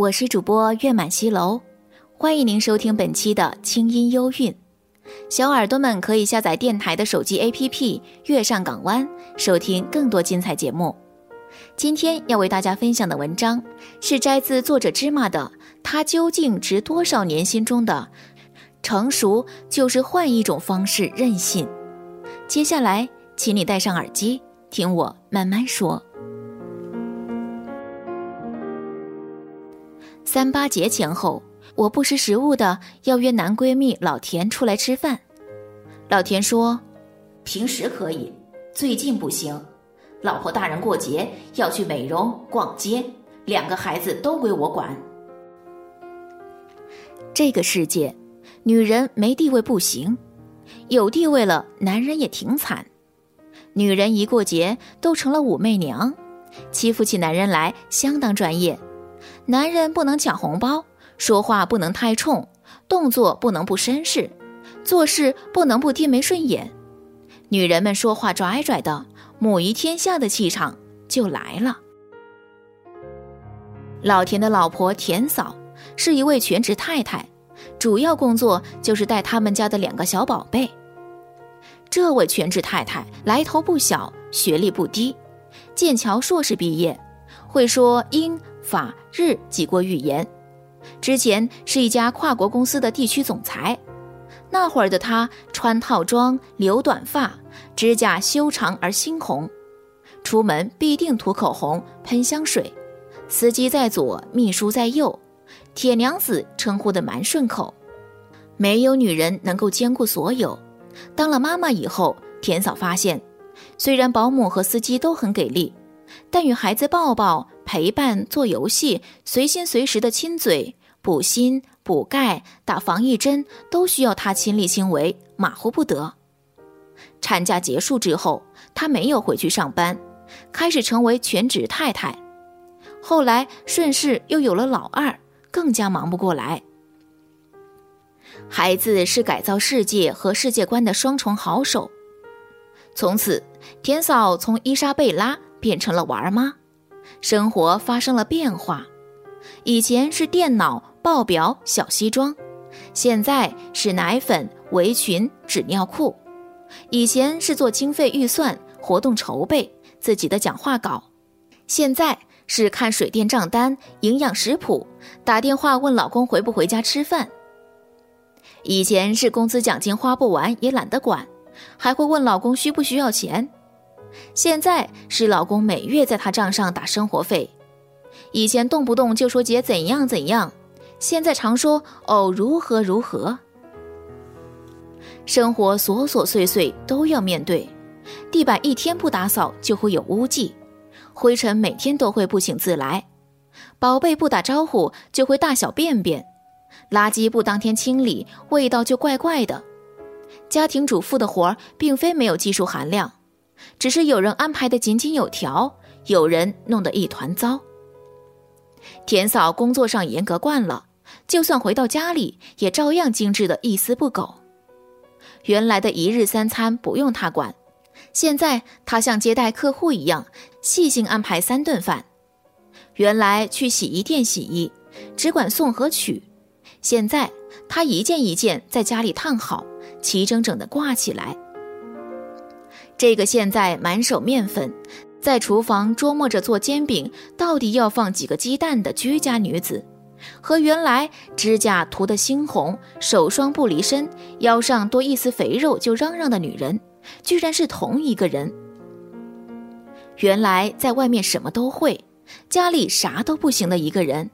我是主播月满西楼，欢迎您收听本期的清音幽韵。小耳朵们可以下载电台的手机 APP《月上港湾》，收听更多精彩节目。今天要为大家分享的文章是摘自作者芝麻的《他究竟值多少年薪》中的“成熟就是换一种方式任性”。接下来，请你戴上耳机，听我慢慢说。三八节前后，我不识时务的要约男闺蜜老田出来吃饭。老田说：“平时可以，最近不行。老婆大人过节要去美容、逛街，两个孩子都归我管。这个世界，女人没地位不行，有地位了，男人也挺惨。女人一过节都成了武媚娘，欺负起男人来相当专业。”男人不能抢红包，说话不能太冲，动作不能不绅士，做事不能不低眉顺眼。女人们说话拽拽的，母仪天下的气场就来了。老田的老婆田嫂是一位全职太太，主要工作就是带他们家的两个小宝贝。这位全职太太来头不小，学历不低，剑桥硕士毕业，会说英。法日几国语言，之前是一家跨国公司的地区总裁。那会儿的他穿套装，留短发，指甲修长而猩红，出门必定涂口红、喷香水。司机在左，秘书在右，铁娘子称呼的蛮顺口。没有女人能够兼顾所有。当了妈妈以后，田嫂发现，虽然保姆和司机都很给力，但与孩子抱抱。陪伴、做游戏、随心随时的亲嘴、补锌、补钙、打防疫针，都需要她亲力亲为，马虎不得。产假结束之后，她没有回去上班，开始成为全职太太。后来顺势又有了老二，更加忙不过来。孩子是改造世界和世界观的双重好手。从此，田嫂从伊莎贝拉变成了娃儿妈。生活发生了变化，以前是电脑、报表、小西装，现在是奶粉、围裙、纸尿裤；以前是做经费预算、活动筹备、自己的讲话稿，现在是看水电账单、营养食谱，打电话问老公回不回家吃饭；以前是工资奖金花不完也懒得管，还会问老公需不需要钱。现在是老公每月在她账上打生活费，以前动不动就说姐怎样怎样，现在常说哦如何如何。生活琐琐碎碎都要面对，地板一天不打扫就会有污迹，灰尘每天都会不请自来，宝贝不打招呼就会大小便便，垃圾不当天清理味道就怪怪的。家庭主妇的活儿并非没有技术含量。只是有人安排的井井有条，有人弄得一团糟。田嫂工作上严格惯了，就算回到家里，也照样精致的一丝不苟。原来的一日三餐不用她管，现在她像接待客户一样，细心安排三顿饭。原来去洗衣店洗衣，只管送和取，现在她一件一件在家里烫好，齐整整的挂起来。这个现在满手面粉，在厨房琢磨着做煎饼到底要放几个鸡蛋的居家女子，和原来指甲涂得猩红、手霜不离身、腰上多一丝肥肉就嚷嚷的女人，居然是同一个人。原来在外面什么都会，家里啥都不行的一个人，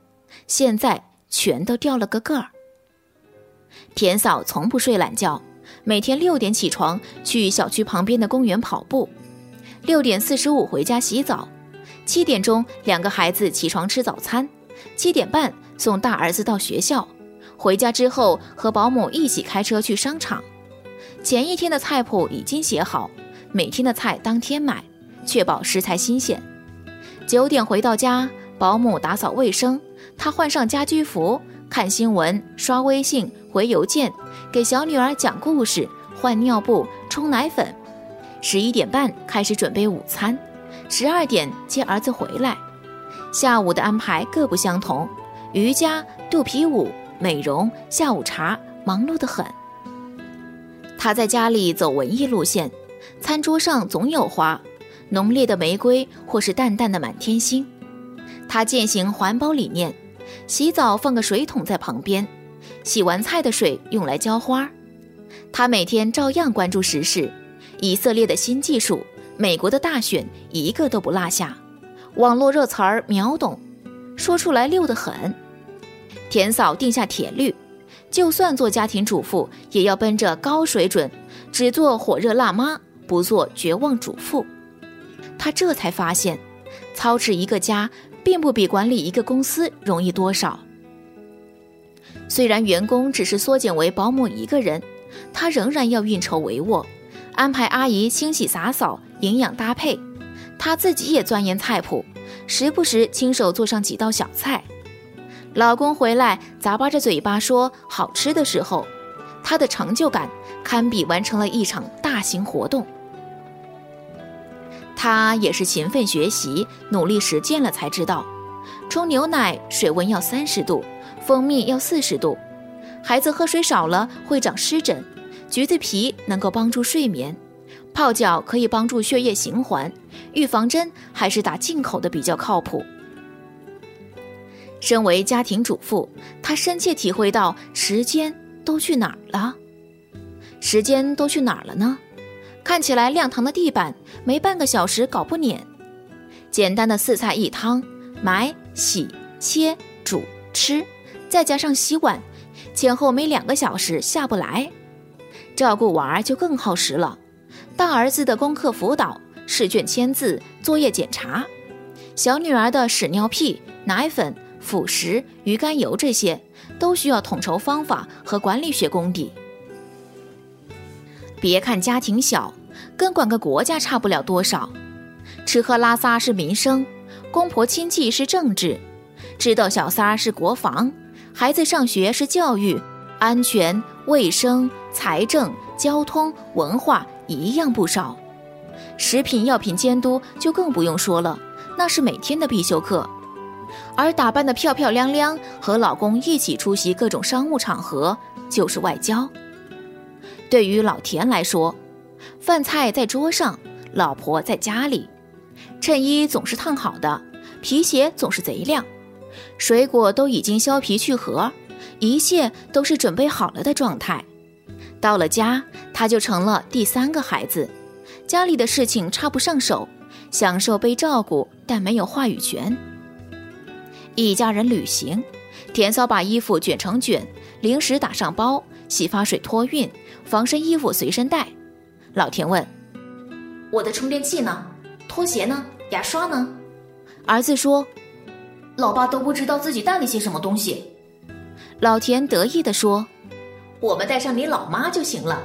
现在全都掉了个个儿。田嫂从不睡懒觉，每天六点起床去小区旁边的公园跑步，六点四十五回家洗澡，七点钟两个孩子起床吃早餐，七点半送大儿子到学校，回家之后和保姆一起开车去商场。前一天的菜谱已经写好，每天的菜当天买，确保食材新鲜。九点回到家，保姆打扫卫生，他换上家居服，看新闻、刷微信、回邮件，给小女儿讲故事、换尿布、冲奶粉。十一点半开始准备午餐，十二点接儿子回来。下午的安排各不相同，瑜伽、肚皮舞、美容、下午茶，忙碌得很。他在家里走文艺路线，餐桌上总有花，浓烈的玫瑰或是淡淡的满天星。他践行环保理念，洗澡放个水桶在旁边，洗完菜的水用来浇花。他每天照样关注时事，以色列的新技术，美国的大选一个都不落下，网络热词儿秒懂，说出来溜得很。田嫂定下铁律。就算做家庭主妇，也要奔着高水准，只做火热辣妈，不做绝望主妇。他这才发现，操持一个家，并不比管理一个公司容易多少。虽然员工只是缩减为保姆一个人，他仍然要运筹帷幄，安排阿姨清洗洒扫、营养搭配。他自己也钻研菜谱，时不时亲手做上几道小菜。老公回来咂巴着嘴巴说好吃的时候，她的成就感堪比完成了一场大型活动。她也是勤奋学习、努力实践了才知道，冲牛奶水温要三十度，蜂蜜要四十度。孩子喝水少了会长湿疹，橘子皮能够帮助睡眠，泡脚可以帮助血液循环，预防针还是打进口的比较靠谱。身为家庭主妇，她深切体会到时间都去哪儿了。时间都去哪儿了呢？看起来亮堂的地板，没半个小时搞不碾；简单的四菜一汤，买、洗、切、煮、吃，再加上洗碗，前后没两个小时下不来。照顾娃儿就更耗时了，大儿子的功课辅导、试卷签字、作业检查，小女儿的屎尿屁、奶粉。辅食、鱼肝油这些都需要统筹方法和管理学功底。别看家庭小，跟管个国家差不了多少。吃喝拉撒是民生，公婆亲戚是政治，知道小三儿是国防，孩子上学是教育，安全、卫生、财政、交通、文化一样不少。食品药品监督就更不用说了，那是每天的必修课。而打扮的漂漂亮亮，和老公一起出席各种商务场合，就是外交。对于老田来说，饭菜在桌上，老婆在家里，衬衣总是烫好的，皮鞋总是贼亮，水果都已经削皮去核，一切都是准备好了的状态。到了家，他就成了第三个孩子，家里的事情插不上手，享受被照顾，但没有话语权。一家人旅行，田嫂把衣服卷成卷，零食打上包，洗发水托运，防身衣服随身带。老田问：“我的充电器呢？拖鞋呢？牙刷呢？”儿子说：“老爸都不知道自己带了些什么东西。”老田得意地说：“我们带上你老妈就行了。”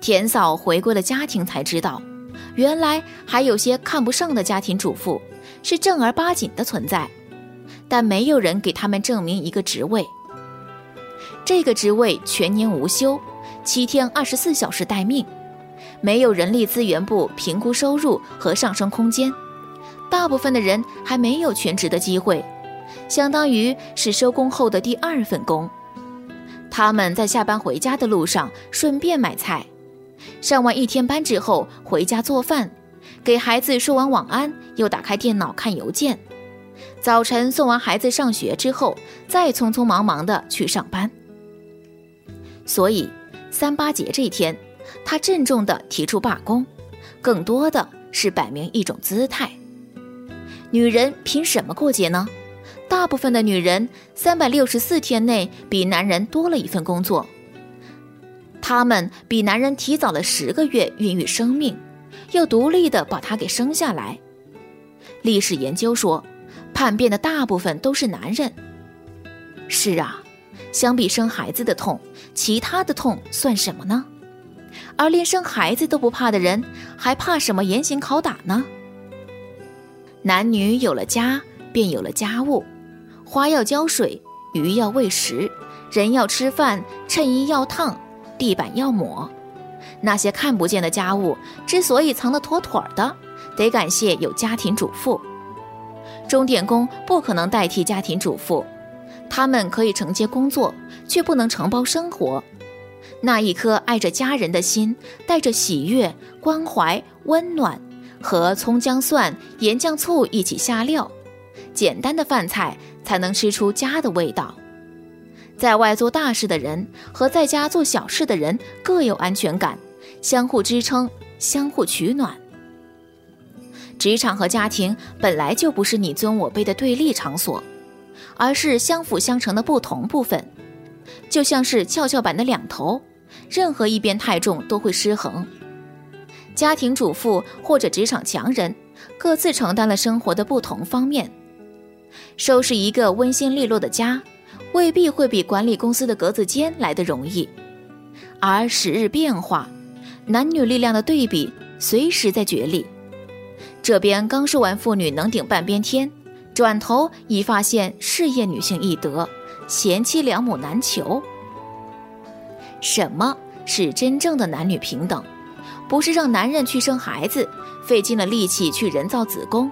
田嫂回归了家庭，才知道，原来还有些看不上的家庭主妇。是正儿八经的存在，但没有人给他们证明一个职位。这个职位全年无休，七天二十四小时待命，没有人力资源部评估收入和上升空间。大部分的人还没有全职的机会，相当于是收工后的第二份工。他们在下班回家的路上顺便买菜，上完一天班之后回家做饭。给孩子说完晚安，又打开电脑看邮件。早晨送完孩子上学之后，再匆匆忙忙的去上班。所以三八节这一天，他郑重的提出罢工，更多的是摆明一种姿态。女人凭什么过节呢？大部分的女人三百六十四天内比男人多了一份工作，她们比男人提早了十个月孕育生命，又独立的把他给生下来。历史研究说，叛变的大部分都是男人。是啊，相比生孩子的痛，其他的痛算什么呢？而连生孩子都不怕的人，还怕什么严刑拷打呢？男女有了家，便有了家务。花要浇水，鱼要喂食，人要吃饭，衬衣要烫，地板要抹。那些看不见的家务之所以藏得妥妥的，得感谢有家庭主妇。钟点工不可能代替家庭主妇，他们可以承接工作，却不能承包生活。那一颗爱着家人的心，带着喜悦、关怀、温暖，和葱姜蒜、盐酱醋一起下料，简单的饭菜。才能吃出家的味道。在外做大事的人和在家做小事的人各有安全感，相互支撑，相互取暖。职场和家庭本来就不是你尊我卑的对立场所，而是相辅相成的不同部分，就像是跷跷板的两头，任何一边太重都会失衡。家庭主妇或者职场强人，各自承担了生活的不同方面。收拾一个温馨利落的家，未必会比管理公司的格子间来得容易。而时日变化，男女力量的对比随时在角力。这边刚说完妇女能顶半边天，转头已发现事业女性易得，贤妻良母难求。什么是真正的男女平等？不是让男人去生孩子，费尽了力气去人造子宫。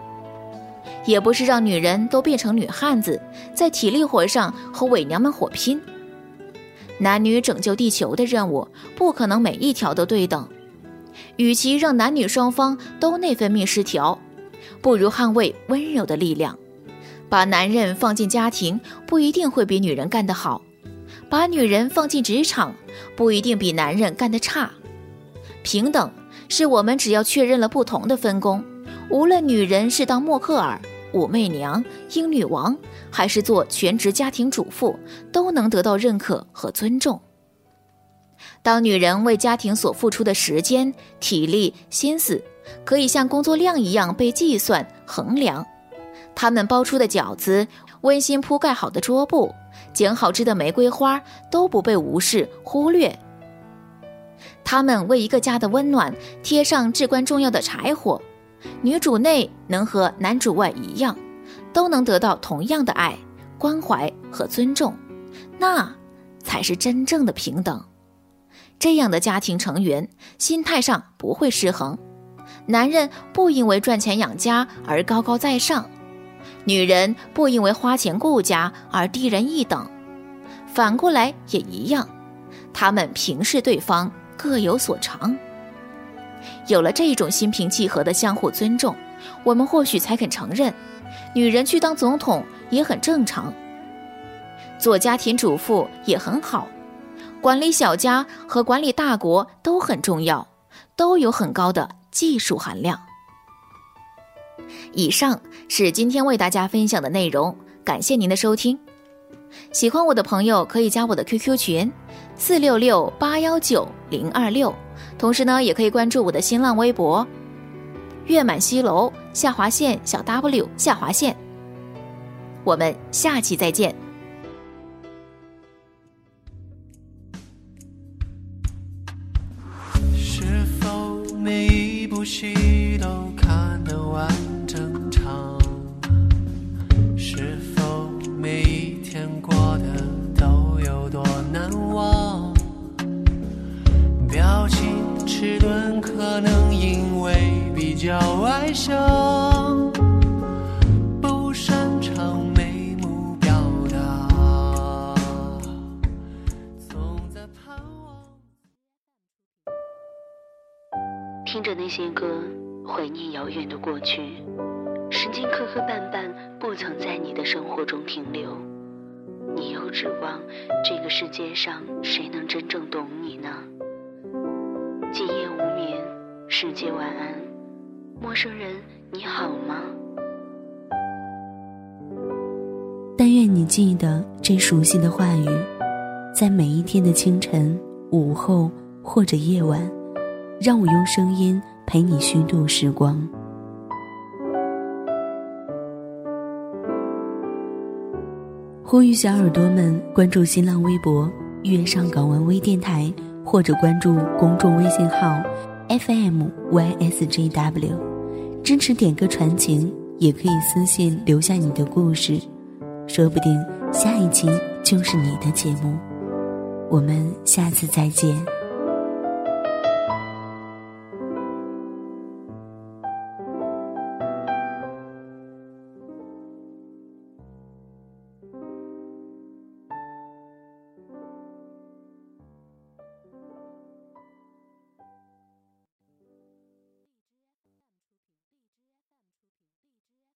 也不是让女人都变成女汉子，在体力活上和伪娘们火拼。男女拯救地球的任务不可能每一条都对等。与其让男女双方都内分泌失调，不如捍卫温柔的力量。把男人放进家庭不一定会比女人干得好，把女人放进职场不一定比男人干得差。平等是我们只要确认了不同的分工，无论女人是当默克尔。武媚娘、英女王，还是做全职家庭主妇，都能得到认可和尊重。当女人为家庭所付出的时间、体力、心思，可以像工作量一样被计算衡量，她们包出的饺子、温馨铺盖好的桌布、剪好枝的玫瑰花，都不被无视忽略。他们为一个家的温暖贴上至关重要的柴火。女主内能和男主外一样，都能得到同样的爱、关怀和尊重，那才是真正的平等。这样的家庭成员心态上不会失衡，男人不因为赚钱养家而高高在上，女人不因为花钱顾家而低人一等，反过来也一样，他们平视对方，各有所长。有了这种心平气和的相互尊重，我们或许才肯承认，女人去当总统也很正常，做家庭主妇也很好，管理小家和管理大国都很重要，都有很高的技术含量。以上是今天为大家分享的内容，感谢您的收听。喜欢我的朋友可以加我的 QQ 群：四六六八幺九零二六。同时呢，也可以关注我的新浪微博“月满西楼下划线小 W 下划线”。我们下期再见。是否每一部戏都看得完可能因为比较外向，不擅长眉目表达，总在盼望。听着那些歌，怀念遥远的过去，时间磕磕绊绊，不曾在你的生活中停留。你又指望这个世界上谁能真正懂你呢？世界晚安，陌生人你好吗？但愿你记得这熟悉的话语，在每一天的清晨、午后或者夜晚，让我用声音陪你虚度时光。呼吁小耳朵们关注新浪微博“月上港湾微电台”，或者关注公众微信号 “FMYSJW”，支持点歌传情，也可以私信留下你的故事，说不定下一期就是你的节目。我们下次再见。